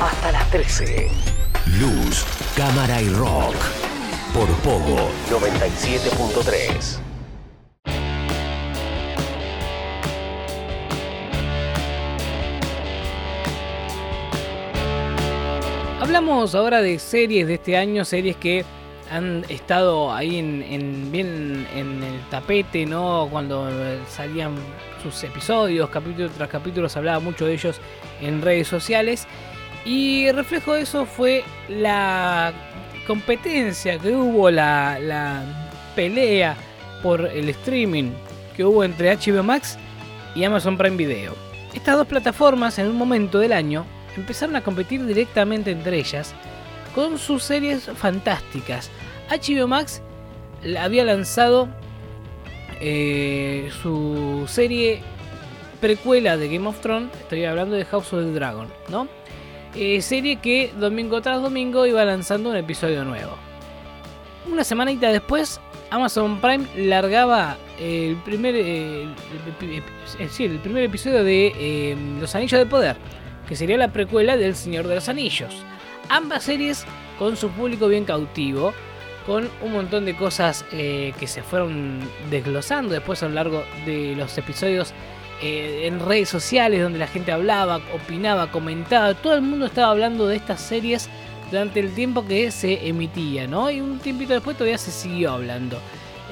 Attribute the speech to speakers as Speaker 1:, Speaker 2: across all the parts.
Speaker 1: hasta las 13.
Speaker 2: Luz, cámara y rock. Por Pogo
Speaker 1: 97.3.
Speaker 3: Hablamos ahora de series de este año, series que han estado ahí en, bien en el tapete, ¿no? Cuando salían sus episodios, capítulo tras capítulo, se hablaba mucho de ellos en redes sociales. Y reflejo de eso fue la competencia que hubo, la, pelea por el streaming que hubo entre HBO Max y Amazon Prime Video. Estas dos plataformas en un momento del año empezaron a competir directamente entre ellas con sus series fantásticas. HBO Max había lanzado eh, su serie precuela de Game of Thrones, estoy hablando de House of the Dragon, ¿no? Eh, serie que domingo tras domingo iba lanzando un episodio nuevo. Una semanita después, Amazon Prime largaba el primer, eh, el, primer episodio de Los Anillos de Poder, que sería la precuela del Señor de los Anillos. Ambas series con su público bien cautivo, con un montón de cosas que se fueron desglosando después a lo largo de los episodios eh, en redes sociales donde la gente hablaba, opinaba, comentaba. Todo el mundo estaba hablando de estas series durante el tiempo que se emitía, ¿no? Y un tiempito después todavía se siguió hablando.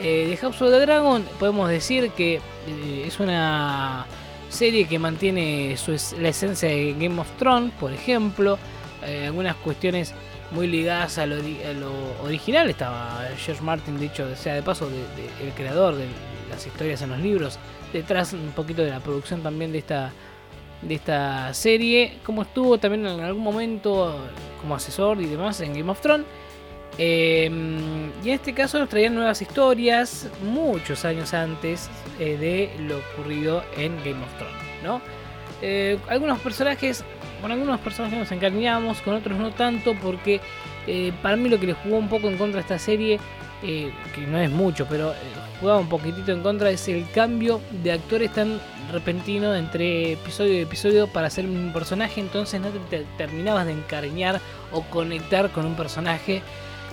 Speaker 3: Eh, de House of the Dragon podemos decir que eh, es una serie que mantiene su, la esencia de Game of Thrones, por ejemplo. algunas cuestiones muy ligadas a lo, original. Estaba George Martin, dicho sea de paso, el creador de las historias en los libros detrás un poquito de la producción también de esta de esta serie, como estuvo también en algún momento como asesor y demás en Game of Thrones. Em, y en este caso nos traían nuevas historias muchos años antes eh, de lo ocurrido en Game of Thrones, ¿no? Eh, algunos personajes, con algunos personajes nos encariñamos, con otros no tanto, porque eh, para mí lo que le jugó un poco en contra a esta serie eh, que no es mucho, pero eh, jugaba un poquitito en contra, es el cambio de actores tan repentino entre episodio y episodio para ser un personaje, entonces no te, terminabas de encariñar o conectar con un personaje,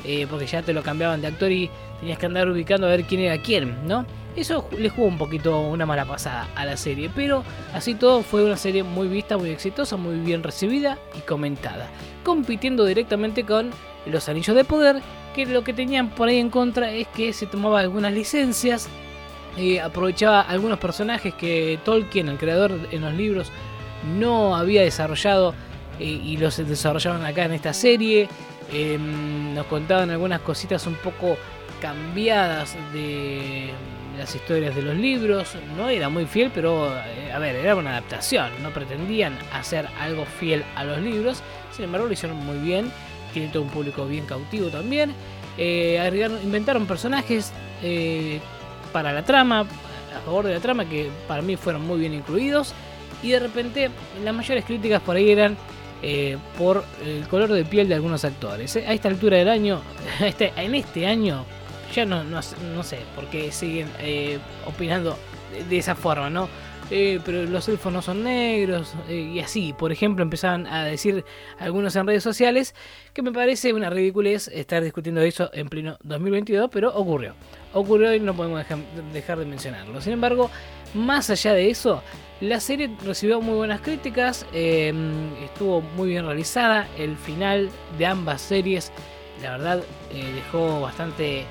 Speaker 3: eh, porque ya te lo cambiaban de actor y tenías que andar ubicando a ver quién era quién, ¿no? Eso le jugó un poquito una mala pasada a la serie, pero así todo fue una serie muy vista, muy exitosa, muy bien recibida y comentada, compitiendo directamente con Los Anillos de Poder, que lo que tenían por ahí en contra es que se tomaba algunas licencias, y aprovechaba algunos personajes que Tolkien, el creador en los libros, no había desarrollado eh, y los desarrollaban acá en esta serie. Em, nos contaban algunas cositas un poco cambiadas de las historias de los libros. No era muy fiel, pero eh, a ver, era una adaptación. No pretendían hacer algo fiel a los libros. Sin embargo, lo hicieron muy bien tiene todo un público bien cautivo también. Eh, inventaron personajes eh, para la trama, a favor de la trama, que para mí fueron muy bien incluidos. Y de repente las mayores críticas por ahí eran eh, por el color de piel de algunos actores. A esta altura del año, este, en este año, ya no, no, no sé por qué siguen opinando de esa forma, ¿no? Eh, pero los elfos no son negros, eh, y así, por ejemplo, empezaban a decir algunos en redes sociales que me parece una ridiculez estar discutiendo eso en pleno 2022, pero ocurrió. Ocurrió y no podemos dejar, de mencionarlo. Sin embargo, más allá de eso, la serie recibió muy buenas críticas, em, estuvo muy bien realizada, el final de ambas series, la verdad, eh, dejó bastante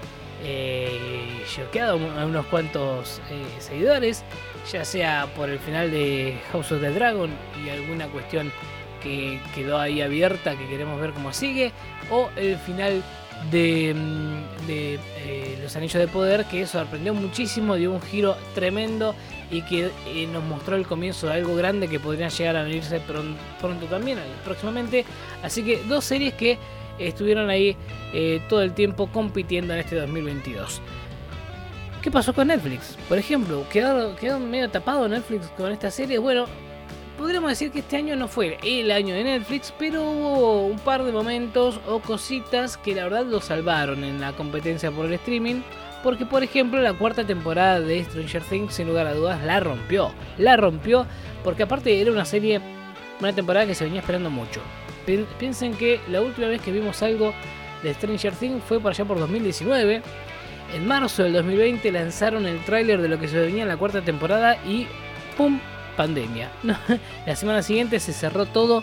Speaker 3: choqueado a unos cuantos seguidores ya sea por el final de House of the Dragon y alguna cuestión que quedó ahí abierta que queremos ver cómo sigue, o el final de, mm, eh, Los Anillos de Poder que sorprendió muchísimo, dio un giro tremendo y que eh, nos mostró el comienzo de algo grande que podría llegar a venirse pronto, también, eh, próximamente. Así que dos series que estuvieron ahí todo el tiempo compitiendo en este 2022. ¿Qué pasó con Netflix? Por ejemplo, quedó medio tapado Netflix con esta serie. Bueno, podríamos decir que este año no fue el año de Netflix, pero hubo un par de momentos o cositas que la verdad lo salvaron en la competencia por el streaming. Porque, por ejemplo, la cuarta temporada de Stranger Things, sin lugar a dudas, la rompió. La rompió porque aparte era una serie, una temporada que se venía esperando mucho. Piensen que la última vez que vimos algo de Stranger Things fue por allá por 2019. En marzo del 2020 lanzaron el tráiler de lo que se venía en la cuarta temporada y ¡pum! pandemia. la semana siguiente se cerró todo,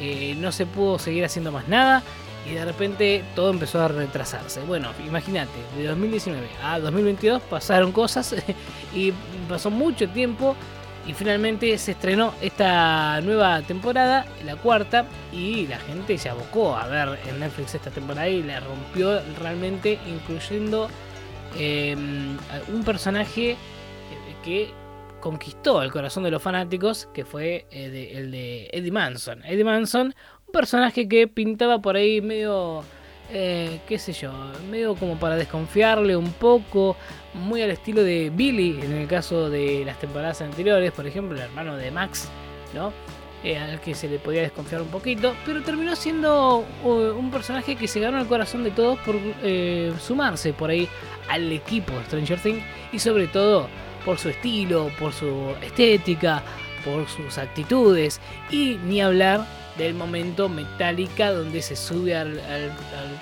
Speaker 3: eh, no se pudo seguir haciendo más nada y de repente todo empezó a retrasarse. Bueno, imagínate, de 2019 a 2022 pasaron cosas y pasó mucho tiempo y finalmente se estrenó esta nueva temporada, la cuarta, y la gente se abocó a ver en Netflix esta temporada y la rompió realmente, incluyendo em, un personaje que conquistó el corazón de los fanáticos, que fue eh, el de Eddie Manson. Eddie Manson, un personaje que pintaba por ahí medio, eh, qué sé yo, medio como para desconfiarle un poco, muy al estilo de Billy, en el caso de las temporadas anteriores, por ejemplo, el hermano de Max, ¿no? Eh, al que se le podía desconfiar un poquito, pero terminó siendo un personaje que se ganó el corazón de todos por sumarse por ahí al equipo de Stranger Things y sobre todo por su estilo, por su estética, por sus actitudes y ni hablar del momento Metallica donde se sube al,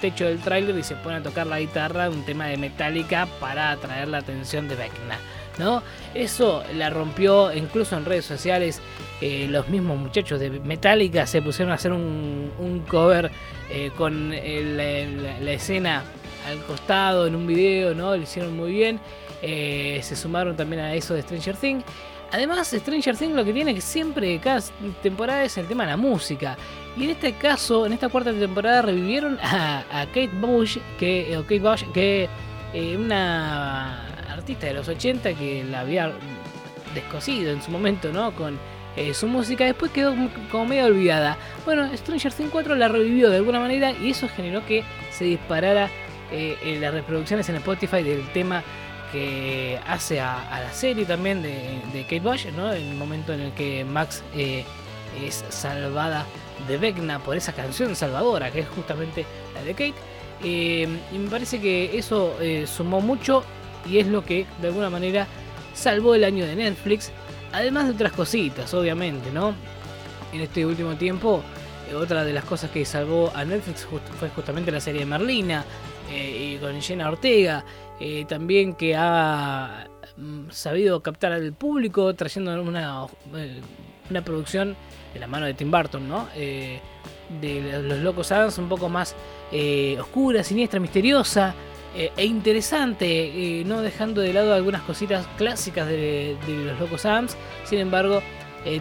Speaker 3: techo del tráiler y se pone a tocar la guitarra, un tema de Metallica para atraer la atención de Vecna. ¿No? Eso la rompió incluso en redes sociales. Eh, los mismos muchachos de Metallica se pusieron a hacer un, cover eh, con la, escena al costado en un video, ¿no? Lo hicieron muy bien. Eh, se sumaron también a eso de Stranger Things. Además, Stranger Things lo que tiene que siempre, cada temporada, es el tema de la música. Y en este caso, en esta cuarta temporada, revivieron a, Kate Bush, que, Kate Bush, que una de los 80 que la había descosido en su momento, ¿no? Con eh, su música, después quedó como medio olvidada. Bueno, Stranger Things 4 la revivió de alguna manera y eso generó que se disparara en las reproducciones en Spotify del tema que hace a, la serie también de, Kate Bush, ¿no? El momento en el que Max eh, es salvada de Vecna por esa canción salvadora, que es justamente la de Kate. Eh, y me parece que eso eh, sumó mucho y es lo que de alguna manera salvó el año de Netflix, además de otras cositas, obviamente, ¿no? En este último tiempo, otra de las cosas que salvó a Netflix fue justamente la serie de Merlina, y con Jenna Ortega. Eh, también que ha mm, sabido captar al público trayendo una, eh, una producción de la mano de Tim Burton, ¿no? Eh, de los Locos Adams un poco más oscura, siniestra, misteriosa e interesante, no dejando de lado algunas cositas clásicas de, los Locos Adams, sin embargo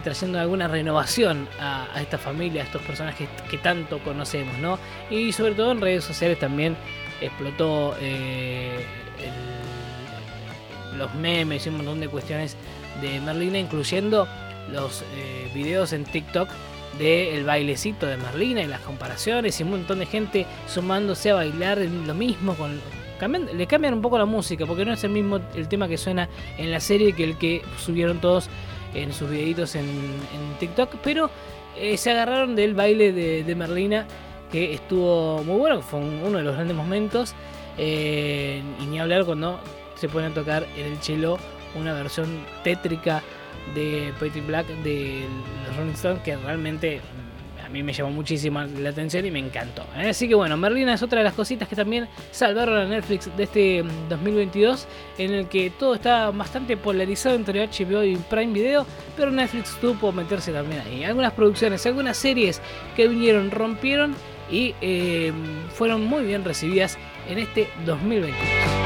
Speaker 3: trayendo alguna renovación a, esta familia, a estos personajes que tanto conocemos, ¿no? Y sobre todo en redes sociales también explotó los memes y un montón de cuestiones de Merlina, incluyendo los eh, videos en TikTok del bailecito de Merlina y las comparaciones y un montón de gente sumándose a bailar lo mismo con le cambian un poco la música porque no es el mismo el tema que suena en la serie que el que subieron todos en sus videitos en, TikTok pero eh, se agarraron del baile de, Merlina que estuvo muy bueno fue uno de los grandes momentos eh, y ni hablar cuando se pueden tocar en el cello una versión tétrica de Pretty Black de Rolling Stones que realmente a mí me llamó muchísimo la atención y me encantó. ¿eh? Así que bueno, Merlina es otra de las cositas que también salvaron a Netflix de este 2022, mm, en el que todo está bastante polarizado entre HBO y Prime Video, pero Netflix tuvo meterse también ahí. Algunas producciones, algunas series que vinieron, rompieron y eh, fueron muy bien recibidas en este 2022.